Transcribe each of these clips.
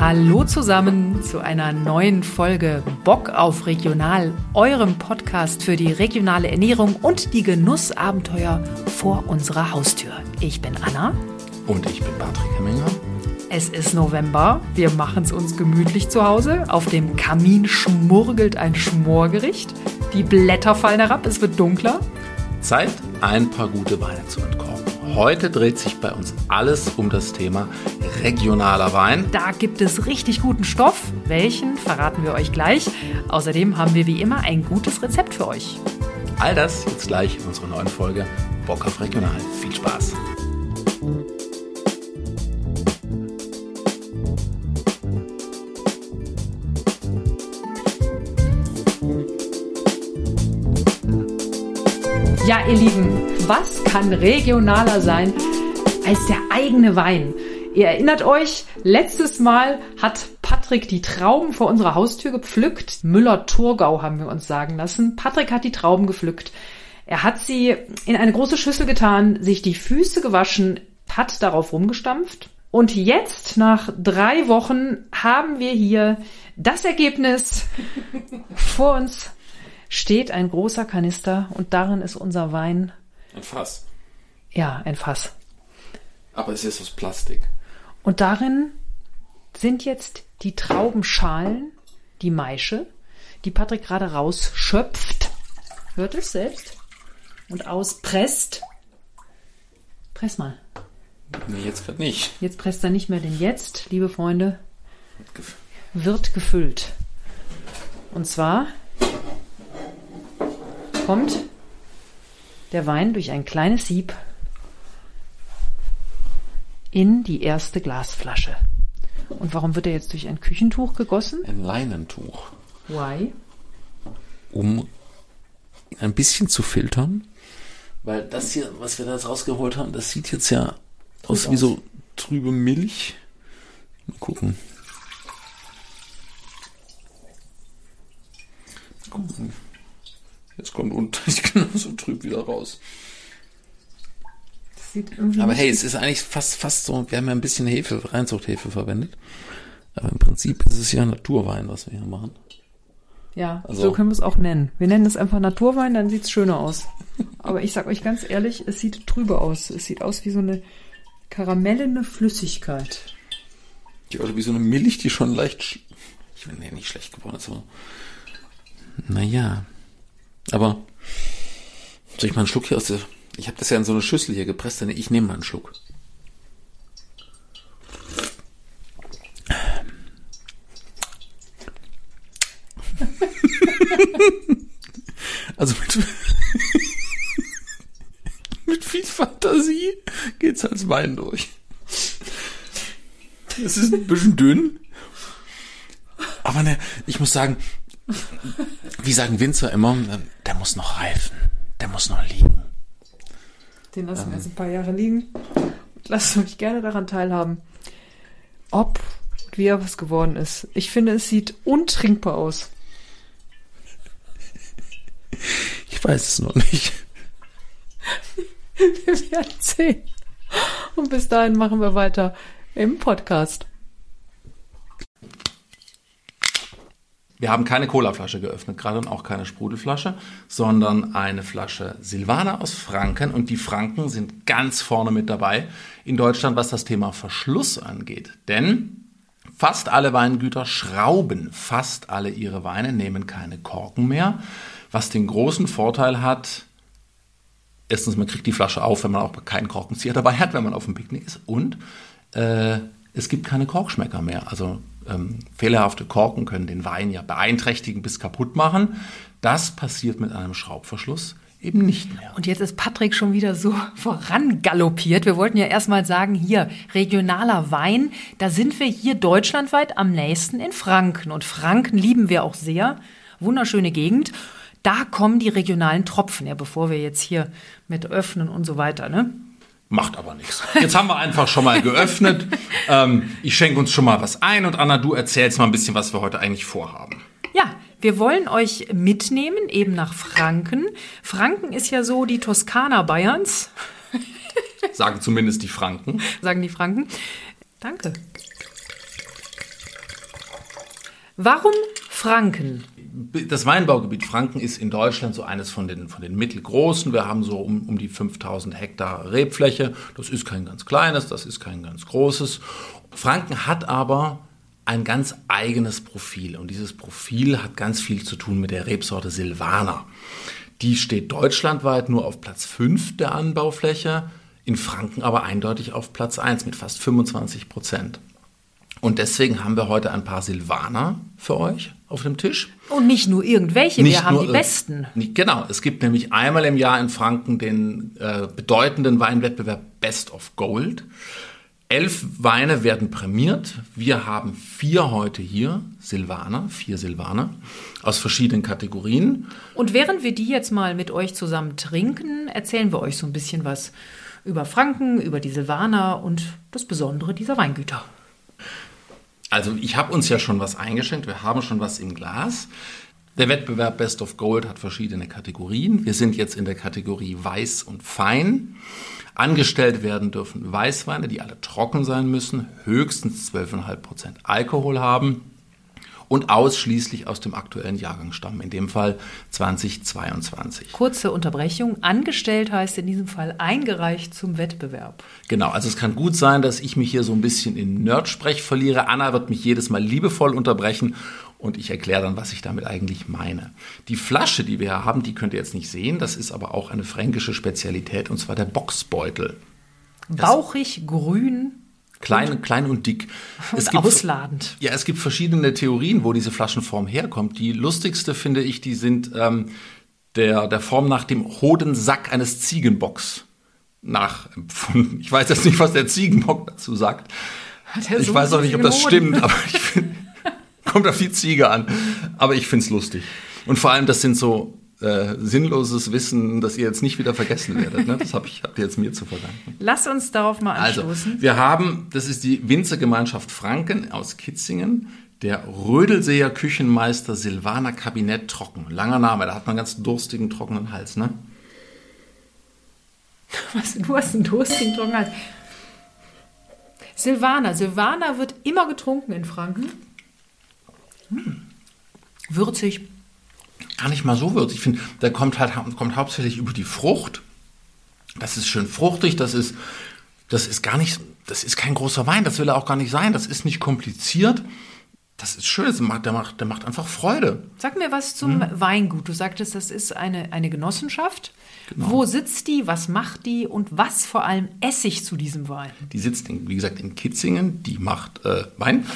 Hallo zusammen zu einer neuen Folge Bock auf Regional, eurem Podcast für die regionale Ernährung und die Genussabenteuer vor unserer Haustür. Ich bin Anna. Und ich bin Patrick Hemminger. Es ist November, wir machen es uns gemütlich zu Hause. Auf dem Kamin schmurgelt ein Schmorgericht. Die Blätter fallen herab, es wird dunkler. Zeit, ein paar gute Weine zu entkorken. Heute dreht sich bei uns alles um das Thema regionaler Wein. Da gibt es richtig guten Stoff. Welchen verraten wir euch gleich. Außerdem haben wir wie immer ein gutes Rezept für euch. All das jetzt gleich in unserer neuen Folge Bock auf Regional. Viel Spaß! Ja, ihr Lieben, was kann regionaler sein als der eigene Wein? Ihr erinnert euch, letztes Mal hat Patrick die Trauben vor unserer Haustür gepflückt. Müller-Thurgau haben wir uns sagen lassen. Patrick hat die Trauben gepflückt. Er hat sie in eine große Schüssel getan, sich die Füße gewaschen, hat darauf rumgestampft. Und jetzt, nach drei Wochen, haben wir hier das Ergebnis vor uns steht ein großer Kanister und darin ist unser Wein. Ein Fass. Ja, ein Fass. Aber es ist aus Plastik. Und darin sind jetzt die Traubenschalen, die Maische, die Patrick gerade rausschöpft. Hört es selbst? Und auspresst. Press mal. Nee, jetzt gerade nicht. Jetzt presst er nicht mehr, denn jetzt, liebe Freunde, wird gefüllt. Und zwar kommt der Wein durch ein kleines Sieb in die erste Glasflasche. Und warum wird er jetzt durch ein Küchentuch gegossen? Ein Leinentuch. Why? Um ein bisschen zu filtern. Weil das hier, was wir da jetzt rausgeholt haben, das sieht jetzt ja aus wie so trübe Milch. Mal gucken. gucken. Jetzt kommt unten genauso trüb wieder raus. Aber hey, es ist eigentlich fast, fast so, wir haben ja ein bisschen Hefe, Reinzuchthefe verwendet. Aber im Prinzip ist es ja Naturwein, was wir hier machen. Ja, also, so können wir es auch nennen. Wir nennen es einfach Naturwein, dann sieht es schöner aus. Aber ich sag euch ganz ehrlich, es sieht trübe aus. Es sieht aus wie so eine karamellene Flüssigkeit. Ja, oder wie so eine Milch, die schon leicht, ich will nee, nicht schlecht geworden ist, aber naja. Aber soll ich mal einen Schluck hier aus der ich habe das ja in so eine Schüssel hier gepresst, denn ich nehme mal einen Schluck. also mit, mit viel Fantasie geht's als Wein durch. Es ist ein bisschen dünn. Aber ne, ich muss sagen, wie sagen Winzer immer, der muss noch reifen. Der muss noch liegen. Den lassen wir ähm. jetzt ein paar Jahre liegen. Lasst mich gerne daran teilhaben, ob und wie er was geworden ist. Ich finde, es sieht untrinkbar aus. Ich weiß es noch nicht. wir werden sehen. Und bis dahin machen wir weiter im Podcast. Wir haben keine Colaflasche geöffnet, gerade und auch keine Sprudelflasche, sondern eine Flasche Silvaner aus Franken. Und die Franken sind ganz vorne mit dabei in Deutschland, was das Thema Verschluss angeht. Denn fast alle Weingüter schrauben fast alle ihre Weine, nehmen keine Korken mehr, was den großen Vorteil hat, erstens, man kriegt die Flasche auf, wenn man auch keinen Korkenzieher dabei hat, wenn man auf dem Picknick ist. Und äh, es gibt keine Korkschmecker mehr. Also ähm, fehlerhafte Korken können den Wein ja beeinträchtigen bis kaputt machen. Das passiert mit einem Schraubverschluss eben nicht mehr. Und jetzt ist Patrick schon wieder so vorangaloppiert. Wir wollten ja erstmal sagen, hier regionaler Wein, da sind wir hier deutschlandweit am nächsten in Franken. Und Franken lieben wir auch sehr. Wunderschöne Gegend. Da kommen die regionalen Tropfen, ja, bevor wir jetzt hier mit öffnen und so weiter, ne? Macht aber nichts. Jetzt haben wir einfach schon mal geöffnet. ähm, ich schenke uns schon mal was ein und Anna, du erzählst mal ein bisschen, was wir heute eigentlich vorhaben. Ja, wir wollen euch mitnehmen, eben nach Franken. Franken ist ja so die Toskana Bayerns. Sagen zumindest die Franken. Sagen die Franken. Danke. Warum Franken? Das Weinbaugebiet Franken ist in Deutschland so eines von den, von den mittelgroßen. Wir haben so um, um die 5000 Hektar Rebfläche. Das ist kein ganz kleines, das ist kein ganz großes. Franken hat aber ein ganz eigenes Profil. Und dieses Profil hat ganz viel zu tun mit der Rebsorte Silvaner. Die steht deutschlandweit nur auf Platz 5 der Anbaufläche, in Franken aber eindeutig auf Platz 1 mit fast 25 Prozent. Und deswegen haben wir heute ein paar Silvaner für euch auf dem Tisch. Und nicht nur irgendwelche, Nicht wir haben die besten. nicht- Genau, es gibt nämlich einmal im Jahr in Franken den äh, bedeutenden Weinwettbewerb Best of Gold. Elf Weine werden prämiert. Wir haben vier heute hier, Silvaner, vier Silvaner aus verschiedenen Kategorien. Und während wir die jetzt mal mit euch zusammen trinken, erzählen wir euch so ein bisschen was über Franken, über die Silvaner und das Besondere dieser Weingüter. Also ich habe uns ja schon was eingeschenkt, wir haben schon was im Glas. Der Wettbewerb Best of Gold hat verschiedene Kategorien. Wir sind jetzt in der Kategorie Weiß und Fein. Angestellt werden dürfen Weißweine, die alle trocken sein müssen, höchstens 12,5% Alkohol haben und ausschließlich aus dem aktuellen Jahrgang stammen, in dem Fall 2022. Kurze Unterbrechung. Angestellt heißt in diesem Fall eingereicht zum Wettbewerb. Genau, also es kann gut sein, dass ich mich hier so ein bisschen in Nerdsprech verliere. Anna wird mich jedes Mal liebevoll unterbrechen und ich erkläre dann, was ich damit eigentlich meine. Die Flasche, die wir hier haben, die könnt ihr jetzt nicht sehen. Das ist aber auch eine fränkische Spezialität und zwar der Boxbeutel. Bauchig, grün Klein, klein und dick. und ausladend. Ja, es gibt verschiedene Theorien, wo diese Flaschenform herkommt. Die lustigste finde ich, die sind ähm, der, der Form nach dem Hodensack eines Ziegenbocks nachempfunden. Ich weiß jetzt nicht, was der Ziegenbock dazu sagt. Er Ich so weiß auch nicht, ob das Hoden? stimmt, aber ich find, kommt auf die Ziege an. Aber ich finde es lustig. Und vor allem, das sind so äh, sinnloses Wissen, das ihr jetzt nicht wieder vergessen werdet. Ne? Das habt ihr jetzt mir zu verdanken. Lass uns darauf mal Also, anstoßen. wir haben, das ist die Winzergemeinschaft Franken aus Kitzingen, der Rödelseer Küchenmeister Silvaner Kabinett Trocken. Langer Name, da hat man einen ganz durstigen, trockenen Hals, ne? Was, du hast einen durstigen Trockenhals. Silvaner. Silvaner wird immer getrunken in Franken. Hm. Würzig. Gar nicht mal so würzig. Ich finde, der kommt halt kommt hauptsächlich über die Frucht. Das ist schön fruchtig, das ist, das ist gar nicht, das ist kein großer Wein, das will er auch gar nicht sein, das ist nicht kompliziert. Das ist schön, das macht, der, macht, der macht einfach Freude. Sag mir was zum Hm? Weingut. Du sagtest, das ist eine, eine Genossenschaft. Genau. Wo sitzt die? Was macht die? Und was vor allem esse ich zu diesem Wein? Die sitzt, in, wie gesagt, in Kitzingen, die macht äh, Wein.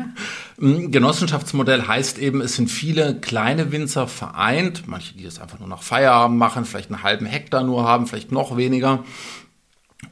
Ein Genossenschaftsmodell heißt eben, es sind viele kleine Winzer vereint, manche, die das einfach nur nach Feierabend machen, vielleicht einen halben Hektar nur haben, vielleicht noch weniger,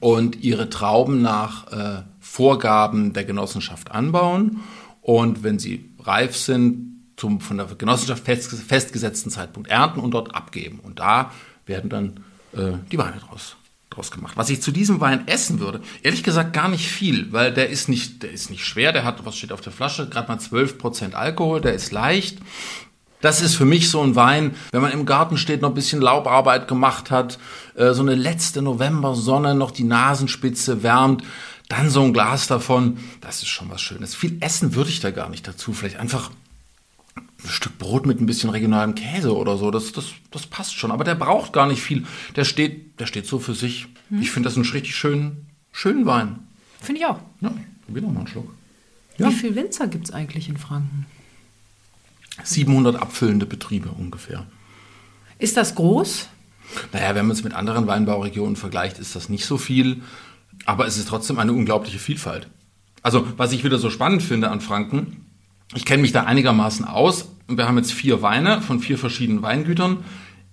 und ihre Trauben nach äh, Vorgaben der Genossenschaft anbauen. Und wenn sie reif sind, zum von der Genossenschaft fest, festgesetzten Zeitpunkt ernten und dort abgeben. Und da werden dann äh, die Weine draus, draus gemacht. Was ich zu diesem Wein essen würde, ehrlich gesagt gar nicht viel, weil der ist nicht, der ist nicht schwer, der hat, was steht auf der Flasche, gerade mal 12% Alkohol, der ist leicht. Das ist für mich so ein Wein, wenn man im Garten steht, noch ein bisschen Laubarbeit gemacht hat, äh, so eine letzte Novembersonne, noch die Nasenspitze wärmt, dann so ein Glas davon, das ist schon was Schönes. Viel Essen würde ich da gar nicht dazu. Vielleicht einfach ein Stück Brot mit ein bisschen regionalem Käse oder so, das, das, das passt schon. Aber der braucht gar nicht viel. Der steht, der steht so für sich. Ich finde das einen richtig schönen, schönen Wein. Finde ich auch. Ja, probier noch mal einen Schluck. Ja. Wie viele Winzer gibt es eigentlich in Franken? 700 abfüllende Betriebe ungefähr. Ist das groß? Naja, wenn man es mit anderen Weinbauregionen vergleicht, ist das nicht so viel. Aber es ist trotzdem eine unglaubliche Vielfalt. Also, was ich wieder so spannend finde an Franken, ich kenne mich da einigermaßen aus. Wir haben jetzt vier Weine von vier verschiedenen Weingütern.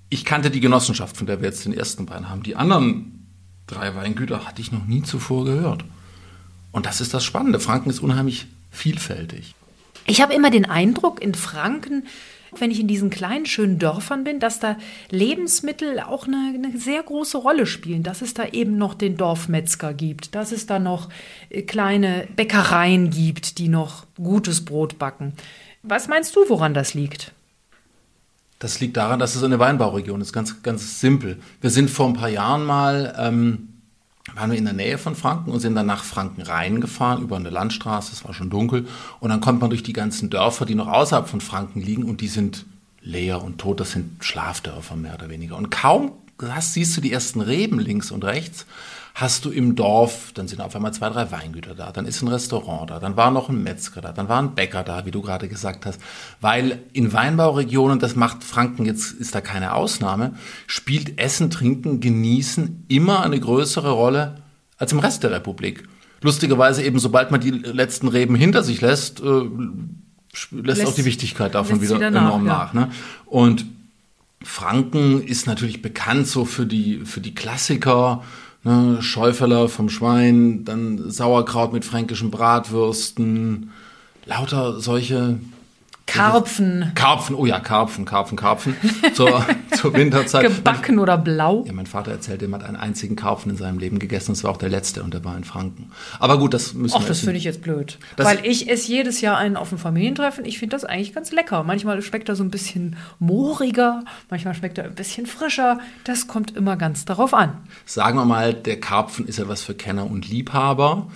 Ich kannte die Genossenschaft, von der wir jetzt den ersten Wein haben. Die anderen drei Weingüter hatte ich noch nie zuvor gehört. Und das ist das Spannende. Franken ist unheimlich vielfältig. Ich habe immer den Eindruck, in Franken, wenn ich in diesen kleinen, schönen Dörfern bin, dass da Lebensmittel auch eine, eine sehr große Rolle spielen. Dass es da eben noch den Dorfmetzger gibt, dass es da noch äh, kleine Bäckereien gibt, die noch gutes Brot backen. Was meinst du, woran das liegt? Das liegt daran, dass es eine Weinbauregion ist. Ganz, ganz simpel. Wir sind vor ein paar Jahren mal, ähm, waren wir in der Nähe von Franken und sind dann nach Franken reingefahren über eine Landstraße, es war schon dunkel. Und dann kommt man durch die ganzen Dörfer, die noch außerhalb von Franken liegen und die sind leer und tot. Das sind Schlafdörfer mehr oder weniger. Und kaum hast, siehst du die ersten Reben links und rechts hast du im Dorf, dann sind auf einmal zwei, drei Weingüter da, dann ist ein Restaurant da, dann war noch ein Metzger da, dann war ein Bäcker da, wie du gerade gesagt hast. Weil in Weinbauregionen, das macht Franken jetzt, ist da keine Ausnahme, spielt Essen, Trinken, Genießen immer eine größere Rolle als im Rest der Republik. Lustigerweise eben, sobald man die letzten Reben hinter sich lässt, äh, lässt, lässt, auch die Wichtigkeit davon wieder, wieder, enorm nach. Ja. Ne? Und Franken ist natürlich bekannt so für die, für die Klassiker, Ne, Schäuferler vom Schwein, dann Sauerkraut mit fränkischen Bratwürsten, lauter solche Karpfen. Karpfen, oh ja, Karpfen, Karpfen, Karpfen. Zur, zur Winterzeit. Gebacken oder blau? Ja, mein Vater erzählte, er hat einen einzigen Karpfen in seinem Leben gegessen. Das war auch der letzte und der war in Franken. Aber gut, das müssen Och, wir das finde ich jetzt blöd. Das Weil ich esse jedes Jahr einen auf dem Familientreffen. Ich finde das eigentlich ganz lecker. Manchmal schmeckt er so ein bisschen mooriger, manchmal schmeckt er ein bisschen frischer. Das kommt immer ganz darauf an. Sagen wir mal, der Karpfen ist etwas für Kenner und Liebhaber.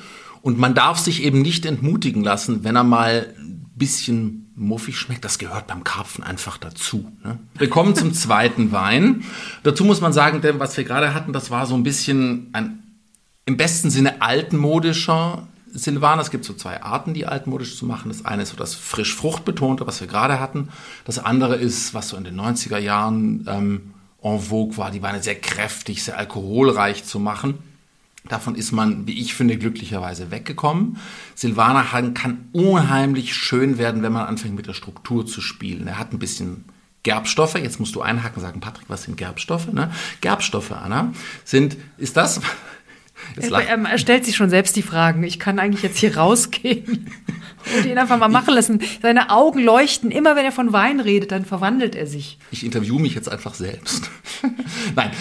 Und man darf sich eben nicht entmutigen lassen, wenn er mal ein bisschen muffig schmeckt, das gehört beim Karpfen einfach dazu. Ne? Wir kommen zum zweiten Wein. Dazu muss man sagen, denn was wir gerade hatten, das war so ein bisschen ein im besten Sinne altmodischer Silvaner. Es gibt so zwei Arten, die altmodisch zu machen. Das eine ist so das frisch fruchtbetonte, was wir gerade hatten. Das andere ist, was so in den 90er Jahren ähm, en vogue war, die Weine sehr kräftig, sehr alkoholreich zu machen. Davon ist man, wie ich finde, glücklicherweise weggekommen. Silvaner kann unheimlich schön werden, wenn man anfängt mit der Struktur zu spielen. Er hat ein bisschen Gerbstoffe. Jetzt musst du einhaken und sagen, Patrick, was sind Gerbstoffe? Ne? Gerbstoffe, Anna, sind, ist das... Er, er, stellt sich schon selbst die Fragen. Ich kann eigentlich jetzt hier rausgehen und ihn einfach mal machen lassen. Seine Augen leuchten. Immer wenn er von Wein redet, dann verwandelt er sich. Ich interview mich jetzt einfach selbst. Nein.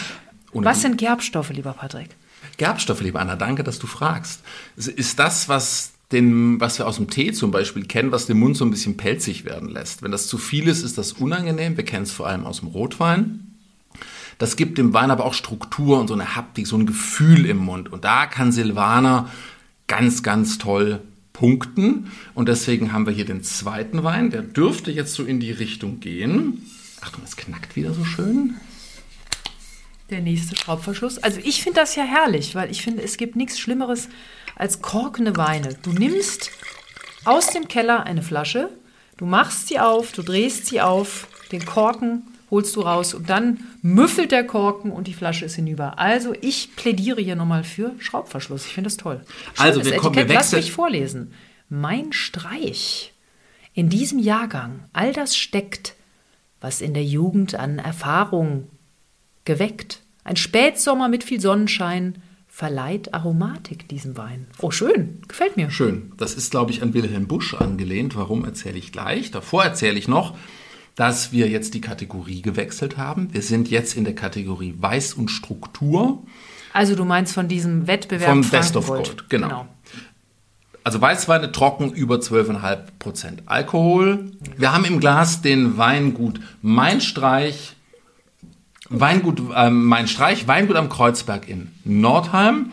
Was sind Gerbstoffe, lieber Patrick? Gerbstoffe, liebe Anna, danke, dass du fragst. Ist das, was den, was wir aus dem Tee zum Beispiel kennen, was den Mund so ein bisschen pelzig werden lässt. Wenn das zu viel ist, ist das unangenehm. Wir kennen es vor allem aus dem Rotwein. Das gibt dem Wein aber auch Struktur und so eine Haptik, so ein Gefühl im Mund. Und da kann Silvaner ganz, ganz toll punkten. Und deswegen haben wir hier den zweiten Wein. Der dürfte jetzt so in die Richtung gehen. Achtung, es knackt wieder so schön der nächste Schraubverschluss. Also ich finde das ja herrlich, weil ich finde, es gibt nichts Schlimmeres als korkende Weine. Du nimmst aus dem Keller eine Flasche, du machst sie auf, du drehst sie auf, den Korken holst du raus und dann müffelt der Korken und die Flasche ist hinüber. Also ich plädiere hier nochmal für Schraubverschluss. Ich finde das toll. Schön, also wir kommen, wir Lass mich vorlesen. Mein Streich. In diesem Jahrgang all das steckt, was in der Jugend an Erfahrung geweckt. Ein Spätsommer mit viel Sonnenschein verleiht Aromatik diesem Wein. Oh, schön. Gefällt mir. Schön. Das ist, glaube ich, an Wilhelm Busch angelehnt. Warum erzähle ich gleich? Davor erzähle ich noch, dass wir jetzt die Kategorie gewechselt haben. Wir sind jetzt in der Kategorie Weiß und Struktur. Also du meinst von diesem Wettbewerb Vom Best of Gold, genau. genau. Also Weißweine trocken über 12,5% Alkohol. Wir haben im Glas den Weingut Mein Streich Weingut äh, Mein Streich, Weingut am Kreuzberg in Nordheim.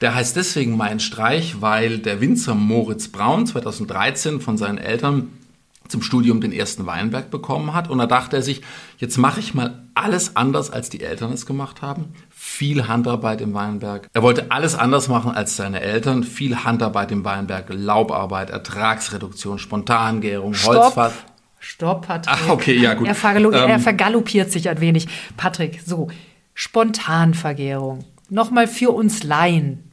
Der heißt deswegen Mein Streich, weil der Winzer Moritz Braun 2013 von seinen Eltern zum Studium den ersten Weinberg bekommen hat. Und da dachte er sich, jetzt mache ich mal alles anders, als die Eltern es gemacht haben. Viel Handarbeit im Weinberg. Er wollte alles anders machen als seine Eltern. Viel Handarbeit im Weinberg, Laubarbeit, Ertragsreduktion, Spontangärung, Holzfass. Stopp, Patrick. Ach, okay, ja, gut. Er, vergal ähm, er vergaloppiert sich ein wenig. Patrick, so. Spontanvergärung. Nochmal für uns Laien.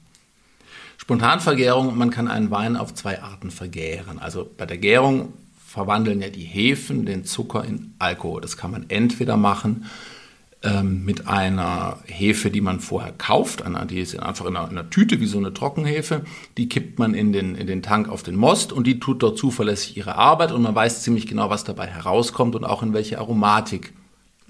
Spontanvergärung, man kann einen Wein auf zwei Arten vergären. Also bei der Gärung verwandeln ja die Hefen den Zucker in Alkohol. Das kann man entweder machen ähm, mit einer Hefe, die man vorher kauft, einer, die ist einfach in einer, in einer, Tüte wie so eine Trockenhefe, die kippt man in den, in den Tank auf den Most und die tut dort zuverlässig ihre Arbeit und man weiß ziemlich genau, was dabei herauskommt und auch in welche Aromatik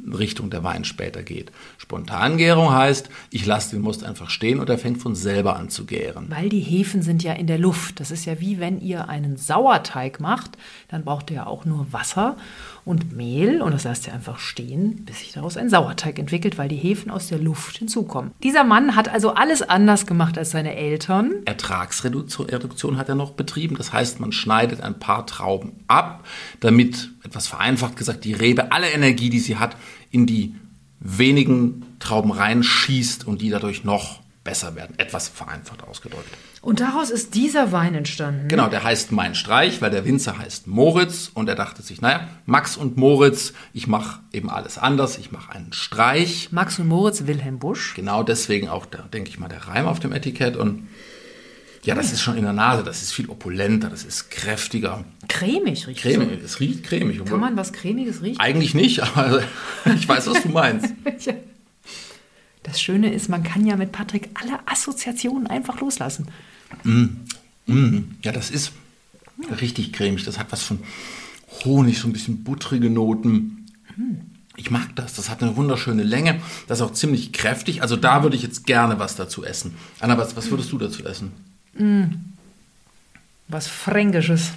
Richtung der Wein später geht. Spontangärung heißt, ich lasse den Most einfach stehen und er fängt von selber an zu gären. Weil die Hefen sind ja in der Luft. Das ist ja wie wenn ihr einen Sauerteig macht, dann braucht ihr ja auch nur Wasser und Mehl und das lasst ihr einfach stehen, bis sich daraus ein Sauerteig entwickelt, weil die Hefen aus der Luft hinzukommen. Dieser Mann hat also alles anders gemacht als seine Eltern. Ertragsreduktion hat er noch betrieben. Das heißt, man schneidet ein paar Trauben ab, damit, etwas vereinfacht gesagt, die Rebe alle Energie, die sie hat, in die wenigen Trauben reinschießt und die dadurch noch besser werden. Etwas vereinfacht ausgedrückt. Und daraus ist dieser Wein entstanden. Genau, der heißt Mein Streich, weil der Winzer heißt Moritz und er dachte sich, naja, Max und Moritz, ich mache eben alles anders, ich mache einen Streich. Max und Moritz, Wilhelm Busch. Genau deswegen auch, denke ich mal, der Reim auf dem Etikett und ja, das ist schon in der Nase, das ist viel opulenter, das ist kräftiger. Cremig riecht Cremig, es riecht cremig. Kann man was Cremiges riechen? Eigentlich nicht, aber ich weiß, was du meinst. Das Schöne ist, man kann ja mit Patrick alle Assoziationen einfach loslassen. Mm, mm, ja, das ist richtig cremig. Das hat was von Honig, so ein bisschen buttrige Noten. Ich mag das. Das hat eine wunderschöne Länge. Das ist auch ziemlich kräftig. Also da würde ich jetzt gerne was dazu essen. Anna, was, was würdest du dazu essen? Mm. Was Fränkisches.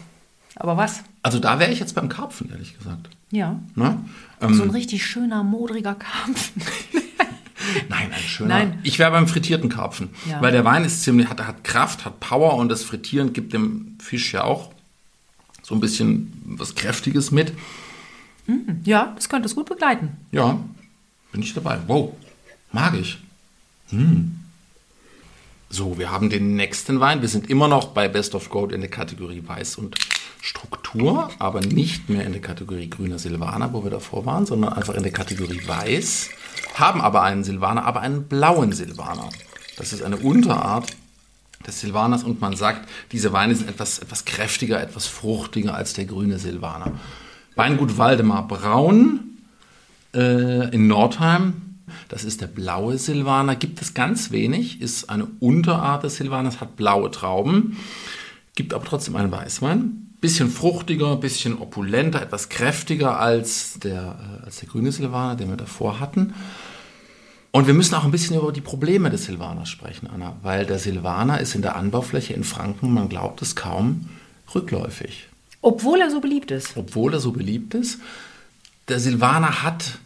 Aber was? Also da wäre ich jetzt beim Karpfen, ehrlich gesagt. Ja. Na? Ähm, so ein richtig schöner, modriger Karpfen. Nein, ein schöner. Nein. Ich wäre beim frittierten Karpfen, ja. weil der Wein ist ziemlich, hat, hat Kraft, hat Power und das Frittieren gibt dem Fisch ja auch so ein bisschen was Kräftiges mit. Mm, ja, das könnte es gut begleiten. Ja, bin ich dabei. Wow, mag ich. Hm. So, wir haben den nächsten Wein. Wir sind immer noch bei Best of Gold in der Kategorie Weiß und Struktur, aber nicht mehr in der Kategorie grüner Silvaner, wo wir davor waren, sondern einfach in der Kategorie Weiß haben aber einen Silvaner, aber einen blauen Silvaner. Das ist eine Unterart des Silvaners und man sagt, diese Weine sind etwas, etwas kräftiger, etwas fruchtiger als der grüne Silvaner. Weingut Waldemar Braun äh, in Nordheim, das ist der blaue Silvaner, gibt es ganz wenig, ist eine Unterart des Silvaners, hat blaue Trauben, gibt aber trotzdem einen Weißwein. Bisschen fruchtiger, bisschen opulenter, etwas kräftiger als der, äh, als der grüne Silvaner, den wir davor hatten. Und wir müssen auch ein bisschen über die Probleme des Silvaners sprechen, Anna, weil der Silvaner ist in der Anbaufläche in Franken, man glaubt es kaum, rückläufig. Obwohl er so beliebt ist. Obwohl er so beliebt ist. Der Silvaner hat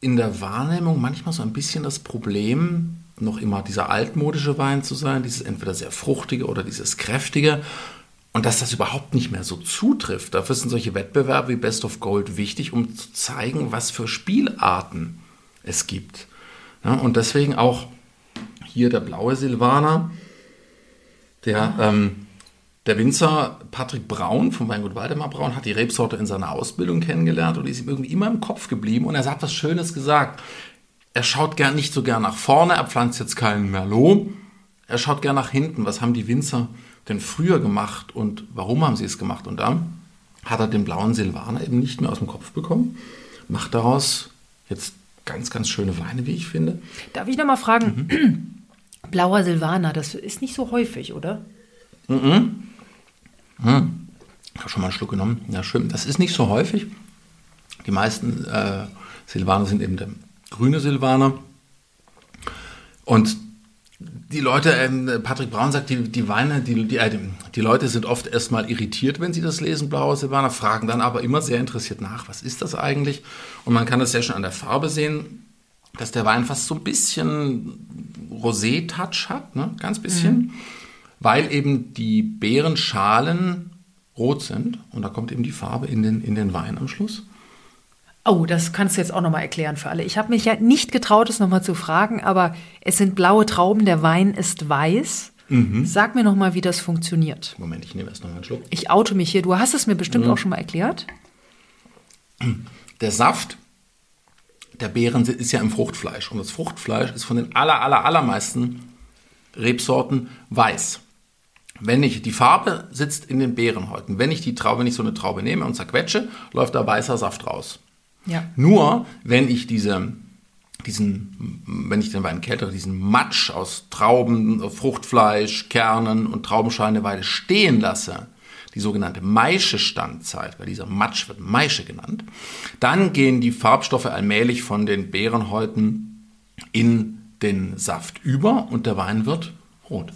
in der Wahrnehmung manchmal so ein bisschen das Problem, noch immer dieser altmodische Wein zu sein, dieses entweder sehr fruchtige oder dieses kräftige. Und dass das überhaupt nicht mehr so zutrifft. Dafür sind solche Wettbewerbe wie Best of Gold wichtig, um zu zeigen, was für Spielarten es gibt. Ja, und deswegen auch hier der blaue Silvaner, der, ähm, der Winzer Patrick Braun vom Weingut Waldemar Braun hat die Rebsorte in seiner Ausbildung kennengelernt und ist ihm irgendwie immer im Kopf geblieben. Und er hat was Schönes gesagt. Er schaut gern nicht so gern nach vorne, er pflanzt jetzt keinen Merlot. Er schaut gern nach hinten. Was haben die Winzer denn früher gemacht und warum haben sie es gemacht? Und dann hat er den blauen Silvaner eben nicht mehr aus dem Kopf bekommen, macht daraus jetzt ganz, ganz schöne Weine, wie ich finde. Darf ich nochmal fragen? Mhm. Blauer Silvaner, das ist nicht so häufig, oder? Mhm. Mhm. Ich habe schon mal einen Schluck genommen. Ja, schön. Das ist nicht so häufig. Die meisten äh, Silvaner sind eben der grüne Silvaner. Und die Leute, ähm, Patrick Braun sagt, die, die Weine, die, die, äh, die Leute sind oft erstmal irritiert, wenn sie das lesen, Blauer Silvaner, fragen dann aber immer sehr interessiert nach, was ist das eigentlich? Und man kann das sehr schon an der Farbe sehen, dass der Wein fast so ein bisschen Rosé-Touch hat, ne? ganz bisschen, mhm. Weil eben die Beerenschalen rot sind und da kommt eben die Farbe in den, in den Wein am Schluss. Oh, das kannst du jetzt auch nochmal erklären für alle. Ich habe mich ja nicht getraut, es nochmal zu fragen, aber es sind blaue Trauben, der Wein ist weiß. Mhm. Sag mir nochmal, wie das funktioniert. Moment, ich nehme erst nochmal einen Schluck. Ich oute mich hier. Du hast es mir bestimmt mhm. auch schon mal erklärt. Der Saft der Beeren ist ja im Fruchtfleisch. Und das Fruchtfleisch ist von den aller, aller, allermeisten Rebsorten weiß. Wenn ich, die Farbe sitzt in den Beerenhäuten. Wenn ich die Traube, wenn ich so eine Traube nehme und zerquetsche, läuft da weißer Saft raus. Ja. Nur wenn ich diese, diesen, wenn ich den Wein kältere, diesen Matsch aus Trauben, Fruchtfleisch, Kernen und Traubenschalen eine Weile stehen lasse, die sogenannte Maische-Standzeit, weil dieser Matsch wird Maische genannt, dann gehen die Farbstoffe allmählich von den Beerenhäuten in den Saft über und der Wein wird rot.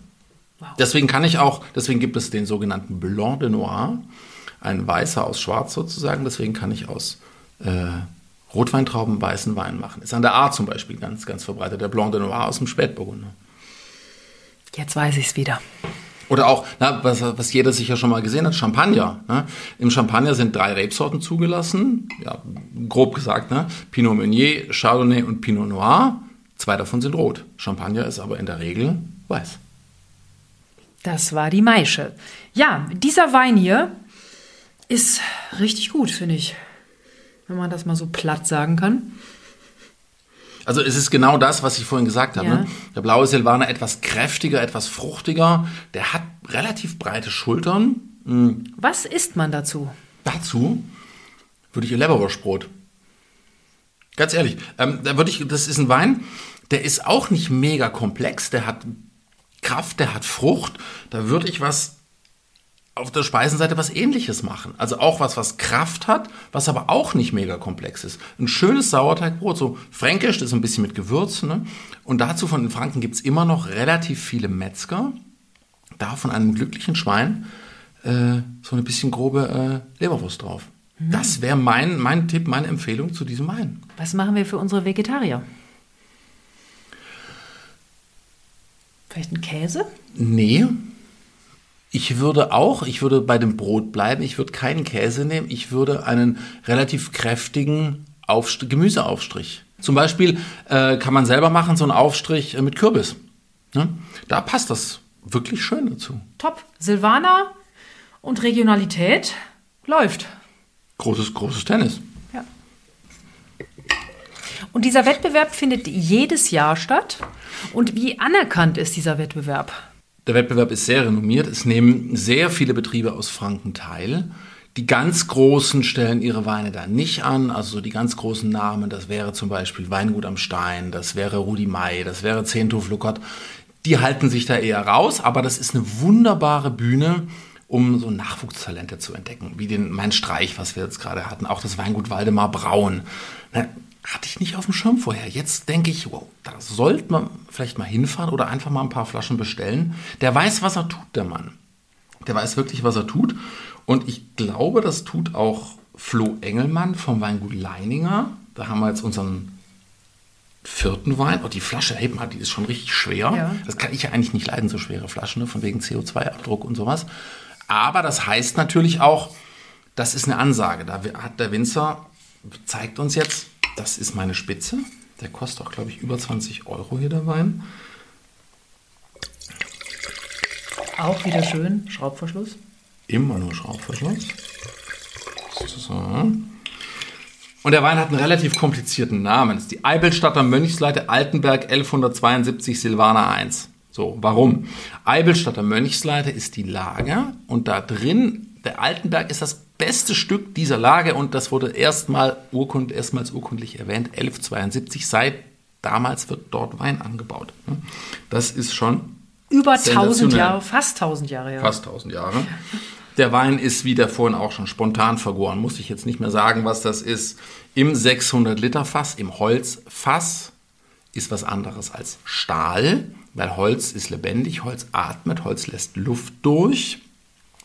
Wow. Deswegen kann ich auch, deswegen gibt es den sogenannten Blanc de Noir, ein Weißer aus Schwarz sozusagen, deswegen kann ich aus äh, Rotweintrauben weißen Wein machen. Ist an der A zum Beispiel ganz, ganz verbreitet, der Blanc de Noir aus dem Spätburgunder. Jetzt weiß ich es wieder. Oder auch, na, was, was jeder sicher schon mal gesehen hat, Champagner. Ne? Im Champagner sind drei Rebsorten zugelassen, ja, grob gesagt, ne? Pinot Meunier, Chardonnay und Pinot Noir. Zwei davon sind rot. Champagner ist aber in der Regel weiß. Das war die Maische. Ja, dieser Wein hier ist richtig gut, finde ich. Wenn man das mal so platt sagen kann. Also es ist genau das, was ich vorhin gesagt habe. Ja. Ne? Der blaue Silvaner etwas kräftiger, etwas fruchtiger. Der hat relativ breite Schultern. Mhm. Was isst man dazu? Dazu würde ich ihr Leberwurstbrot. Ganz ehrlich, ähm, da würde ich, das ist ein Wein, der ist auch nicht mega komplex, der hat Kraft, der hat Frucht. Da würde ich was auf der Speisenseite was ähnliches machen. Also auch was, was Kraft hat, was aber auch nicht mega komplex ist. Ein schönes Sauerteigbrot, so fränkisch, das ist ein bisschen mit Gewürz. Ne? Und dazu von den Franken gibt es immer noch relativ viele Metzger. Da von einem glücklichen Schwein äh, so ein bisschen grobe äh, Leberwurst drauf. Mhm. Das wäre mein, mein Tipp, meine Empfehlung zu diesem Wein. Was machen wir für unsere Vegetarier? Vielleicht ein Käse? Nee, ich würde auch, ich würde bei dem Brot bleiben, ich würde keinen Käse nehmen, ich würde einen relativ kräftigen Aufst Gemüseaufstrich. Zum Beispiel äh, kann man selber machen so einen Aufstrich äh, mit Kürbis. Ne? Da passt das wirklich schön dazu. Top. Silvana und Regionalität läuft. Großes, großes Tennis. Und dieser Wettbewerb findet jedes Jahr statt. Und wie anerkannt ist dieser Wettbewerb? Der Wettbewerb ist sehr renommiert. Es nehmen sehr viele Betriebe aus Franken teil. Die ganz Großen stellen ihre Weine da nicht an. Also die ganz großen Namen, das wäre zum Beispiel Weingut am Stein, das wäre Rudi May, das wäre Zehnthof Luckert. Die halten sich da eher raus, aber das ist eine wunderbare Bühne, um so Nachwuchstalente zu entdecken, wie den Mein Streich, was wir jetzt gerade hatten, auch das Weingut Waldemar Braun. Hatte ich nicht auf dem Schirm vorher. Jetzt denke ich, wow, da sollte man vielleicht mal hinfahren oder einfach mal ein paar Flaschen bestellen. Der weiß, was er tut, der Mann. Der weiß wirklich, was er tut. Und ich glaube, das tut auch Flo Engelmann vom Weingut Leininger. Da haben wir jetzt unseren vierten Wein. Oh, die Flasche, hey, die ist schon richtig schwer. Ja. Das kann ich ja eigentlich nicht leiden, so schwere Flaschen, ne? von wegen CO2-Abdruck und sowas. Aber das heißt natürlich auch, das ist eine Ansage. Da hat der Winzer, zeigt uns jetzt, das ist meine Spitze. Der kostet auch, glaube ich, über 20 Euro hier der Wein. Auch wieder schön, Schraubverschluss. Immer nur Schraubverschluss. So. Und der Wein hat einen relativ komplizierten Namen. Das ist die Eibelstadter Mönchsleite Altenberg 1172 Silvaner 1. So, warum? Eibelstadter Mönchsleite ist die Lage und da drin, der Altenberg ist das beste Stück dieser Lage und das wurde erstmal urkund, erstmals urkundlich erwähnt, 1172. Seit damals wird dort Wein angebaut. Das ist schon über 1000 Jahre, fast 1000 Jahre. Ja. Fast 1000 Jahre. Der Wein ist, wie der vorhin auch schon spontan vergoren, muss ich jetzt nicht mehr sagen, was das ist. Im 600 Liter Fass, im Holzfass, ist was anderes als Stahl, weil Holz ist lebendig, Holz atmet, Holz lässt Luft durch.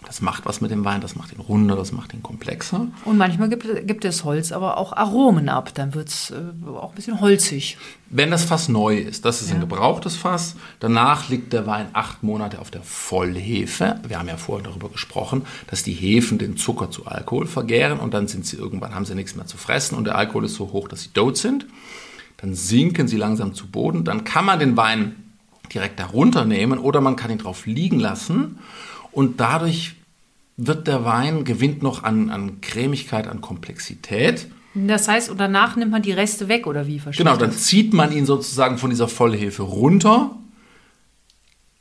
Das macht was mit dem Wein, das macht ihn runder, das macht ihn komplexer. Und manchmal gibt, gibt das Holz aber auch Aromen ab, dann wird es äh, auch ein bisschen holzig. Wenn das Fass neu ist, das ist ja. ein gebrauchtes Fass, danach liegt der Wein acht Monate auf der Vollhefe. Wir haben ja vorher darüber gesprochen, dass die Hefen den Zucker zu Alkohol vergären und dann sind sie irgendwann, haben sie nichts mehr zu fressen und der Alkohol ist so hoch, dass sie tot sind. Dann sinken sie langsam zu Boden, dann kann man den Wein direkt darunter nehmen oder man kann ihn drauf liegen lassen und dadurch wird der Wein, gewinnt noch an, an Cremigkeit, an Komplexität. Das heißt, und danach nimmt man die Reste weg, oder wie? Verstehe genau, dann zieht man ihn sozusagen von dieser Vollhefe runter.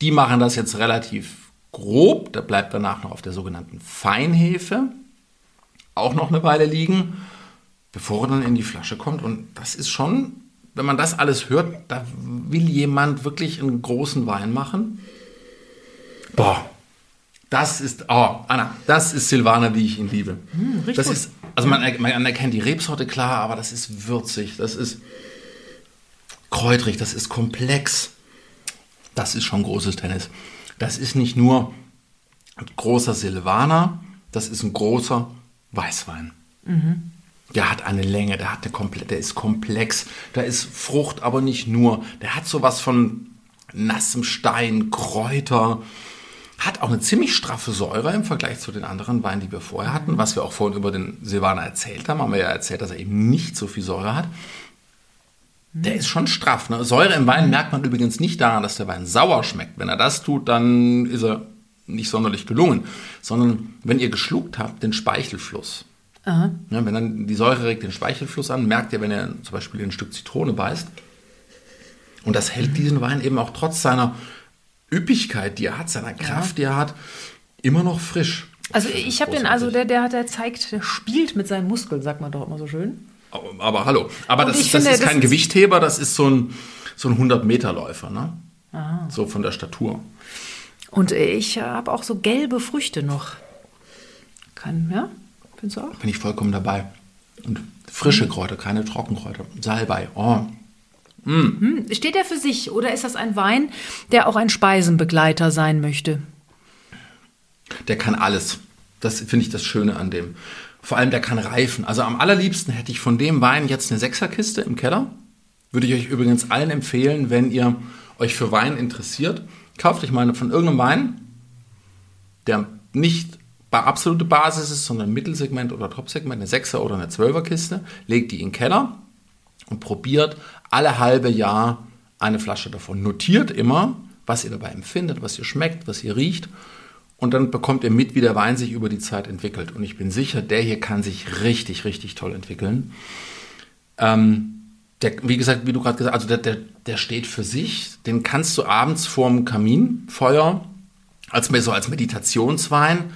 Die machen das jetzt relativ grob. Der bleibt danach noch auf der sogenannten Feinhefe. Auch noch eine Weile liegen, bevor er dann in die Flasche kommt. Und das ist schon, wenn man das alles hört, da will jemand wirklich einen großen Wein machen. Boah, Das ist, oh, Anna, das ist Silvaner, wie ich ihn liebe. Hm, richtig das ist, also man, man erkennt die Rebsorte klar, aber das ist würzig, das ist kräutrig, das ist komplex. Das ist schon großes Tennis. Das ist nicht nur ein großer Silvaner, das ist ein großer Weißwein. Der hat eine Länge, der hat eine komplett, der ist komplex, da ist Frucht, aber nicht nur. Der hat sowas von nassem Stein, Kräuter, hat auch eine ziemlich straffe Säure im Vergleich zu den anderen Weinen, die wir vorher hatten. Was wir auch vorhin über den Silvaner erzählt haben, haben wir ja erzählt, dass er eben nicht so viel Säure hat. Der ist schon straff. Ne? Säure im Wein merkt man übrigens nicht daran, dass der Wein sauer schmeckt. Wenn er das tut, dann ist er nicht sonderlich gelungen. Sondern wenn ihr geschluckt habt, den Speichelfluss. Ja, wenn dann die Säure regt den Speichelfluss an, merkt ihr, wenn ihr zum Beispiel ein Stück Zitrone beißt. Und das hält diesen Wein eben auch trotz seiner Üppigkeit, die er hat, seiner Kraft, die er hat, immer noch frisch. Also ich habe den, also der, der hat, der zeigt, der spielt mit seinen Muskeln, sagt man doch immer so schön. Aber hallo, aber Und das, ich das finde, ist das kein ist- Gewichtheber, das ist so ein, so ein 100-Meter-Läufer, ne? So von der Statur. Und ich habe auch so gelbe Früchte noch. Kann, ja? Findest du auch? Bin ich vollkommen dabei. Und frische Kräuter, keine Trockenkräuter. Salbei, oh. Hm, Steht der für sich oder ist das ein Wein, der auch ein Speisenbegleiter sein möchte? Der kann alles. Das finde ich das Schöne an dem. Vor allem, der kann reifen. Also am allerliebsten hätte ich von dem Wein jetzt eine Sechserkiste im Keller. Würde ich euch übrigens allen empfehlen, wenn ihr euch für Wein interessiert. Kauft euch mal von irgendeinem Wein, der nicht bei absolute Basis ist, sondern Mittelsegment oder Topsegment, eine Sechser oder eine Zwölferkiste. Legt die in den Keller und probiert alle halbe Jahr eine Flasche davon. Notiert immer, was ihr dabei empfindet, was ihr schmeckt, was ihr riecht. Und dann bekommt ihr mit, wie der Wein sich über die Zeit entwickelt. Und ich bin sicher, der hier kann sich richtig, richtig toll entwickeln. Ähm, der, wie gesagt, wie du gerade gesagt hast, also der, der, der steht für sich. Den kannst du abends vorm Kaminfeuer als, so als Meditationswein,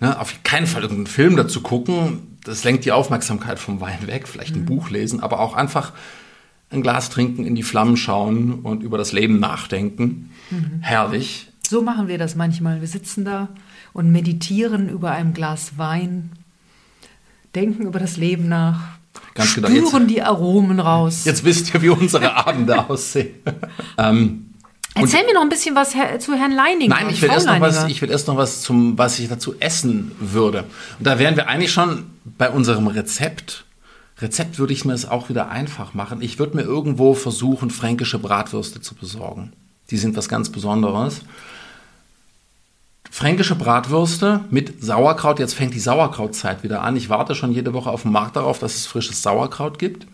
ne, auf keinen Fall irgendeinen Film dazu gucken. Das lenkt die Aufmerksamkeit vom Wein weg. Vielleicht ein Buch lesen, aber auch einfach ein Glas trinken, in die Flammen schauen und über das Leben nachdenken. Herrlich. So machen wir das manchmal. Wir sitzen da und meditieren über einem Glas Wein, denken über das Leben nach, Ganz genau. spüren Jetzt- die Aromen raus. Jetzt wisst ihr, wie unsere Abende aussehen. ähm, Erzähl mir noch ein bisschen was Herr, zu Herrn Leininger. Nein, ich will, erst noch was, ich will erst noch was zum, was ich dazu essen würde. Und da wären wir eigentlich schon bei unserem Rezept. Rezept würde ich mir es auch wieder einfach machen. Ich würde mir irgendwo versuchen, fränkische Bratwürste zu besorgen. Die sind was ganz Besonderes. Fränkische Bratwürste mit Sauerkraut. Jetzt fängt die Sauerkrautzeit wieder an. Ich warte schon jede Woche auf dem Markt darauf, dass es frisches Sauerkraut gibt.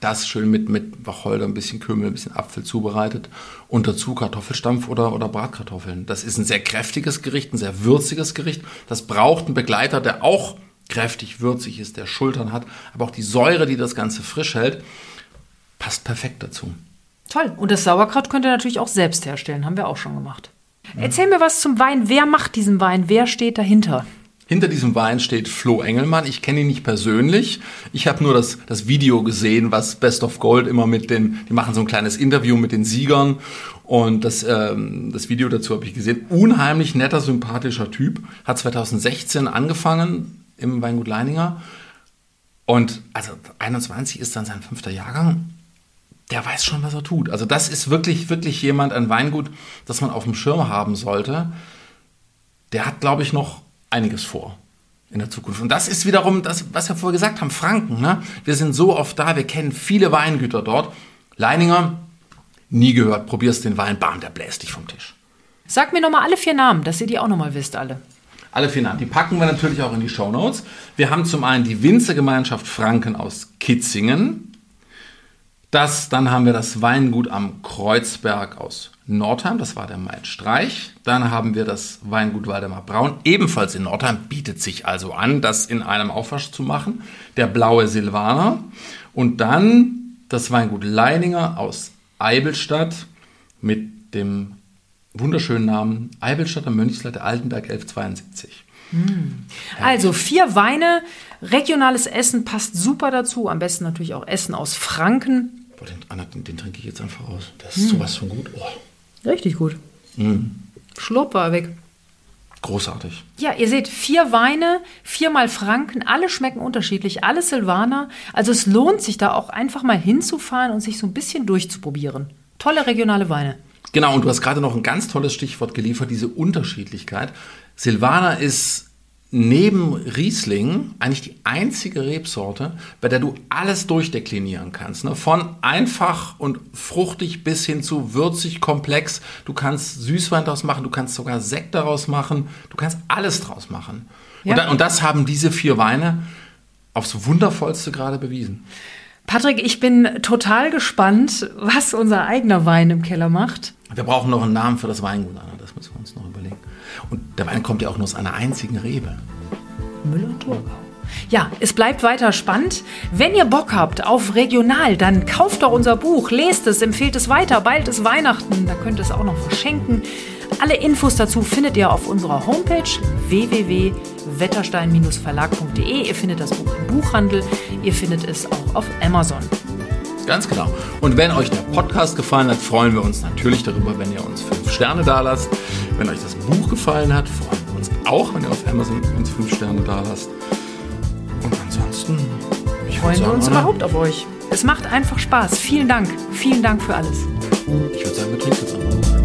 Das schön mit, mit Wacholder, ein bisschen Kümmel, ein bisschen Apfel zubereitet. Und dazu Kartoffelstampf oder, oder Bratkartoffeln. Das ist ein sehr kräftiges Gericht, ein sehr würziges Gericht. Das braucht einen Begleiter, der auch kräftig würzig ist, der Schultern hat. Aber auch die Säure, die das Ganze frisch hält, passt perfekt dazu. Toll. Und das Sauerkraut könnt ihr natürlich auch selbst herstellen. Haben wir auch schon gemacht. Erzähl mir was zum Wein. Wer macht diesen Wein? Wer steht dahinter? Hinter diesem Wein steht Flo Engelmann. Ich kenne ihn nicht persönlich. Ich habe nur das, das Video gesehen, was Best of Gold immer mit den, die machen so ein kleines Interview mit den Siegern. Und das, ähm, das Video dazu habe ich gesehen. Unheimlich netter, sympathischer Typ. Hat 2016 angefangen im Weingut Leininger. Und also 21 ist dann sein fünfter Jahrgang. Der weiß schon, was er tut. Also das ist wirklich, wirklich jemand, ein Weingut, das man auf dem Schirm haben sollte der hat, glaube ich, noch einiges vor in der Zukunft. Und das ist wiederum das, was wir vorher gesagt haben, Franken. Ne? Wir sind so oft da, wir kennen viele Weingüter dort. Leininger, nie gehört, probierst den Wein, bam, der bläst dich vom Tisch. Sag mir nochmal alle vier Namen, dass ihr die auch nochmal wisst, alle. Alle vier Namen, die packen wir natürlich auch in die Shownotes. Wir haben zum einen die Winzergemeinschaft Franken aus Kitzingen. Das, dann haben wir das Weingut am Kreuzberg aus Nordheim, das war der Main Streich. Dann haben wir das Weingut Waldemar Braun, ebenfalls in Nordheim, bietet sich also an, das in einem Aufwasch zu machen. Der Blaue Silvaner. Und dann das Weingut Leininger aus Eibelstadt mit dem wunderschönen Namen Eibelstadt am Mönchsleiter Altenberg 1172. Also vier Weine, regionales Essen passt super dazu. Am besten natürlich auch Essen aus Franken. Boah, den, Anna, den, den trinke ich jetzt einfach aus. Das ist sowas von gut. Oh. Richtig gut. Schlurp war er weg. Großartig. Ja, ihr seht, vier Weine, viermal Franken, alle schmecken unterschiedlich, alle Silvaner. Also es lohnt sich da auch einfach mal hinzufahren und sich so ein bisschen durchzuprobieren. Tolle regionale Weine. Genau, und du hast gerade noch ein ganz tolles Stichwort geliefert, diese Unterschiedlichkeit. Silvaner ist neben Riesling eigentlich die einzige Rebsorte, bei der du alles durchdeklinieren kannst. Ne? Von einfach und fruchtig bis hin zu würzig, komplex. Du kannst Süßwein daraus machen, du kannst sogar Sekt daraus machen, du kannst alles draus machen. Ja. Und, da, und das haben diese vier Weine aufs Wundervollste gerade bewiesen. Patrick, ich bin total gespannt, was unser eigener Wein im Keller macht. Wir brauchen noch einen Namen für das Weingut, Anna. Das müssen wir uns noch überlegen. Und der Wein kommt ja auch nur aus einer einzigen Rebe. Müller-Thurgau. Ja, es bleibt weiter spannend. Wenn ihr Bock habt auf regional, dann kauft doch unser Buch, lest es, empfehlt es weiter. Bald ist Weihnachten, da könnt ihr es auch noch verschenken. Alle Infos dazu findet ihr auf unserer Homepage www.wetterstein-verlag.de. Ihr findet das Buch im Buchhandel, ihr findet es auch auf Amazon. Ganz genau. Und wenn euch der Podcast gefallen hat, freuen wir uns natürlich darüber, wenn ihr uns fünf Sterne da lasst. Wenn euch das Buch gefallen hat, freuen wir uns auch, wenn ihr auf Amazon uns fünf Sterne da lasst. Und ansonsten freuen wir uns überhaupt auf euch. Es macht einfach Spaß. Vielen Dank. Vielen Dank für alles. Ich würde sagen, wir trinken jetzt einfach.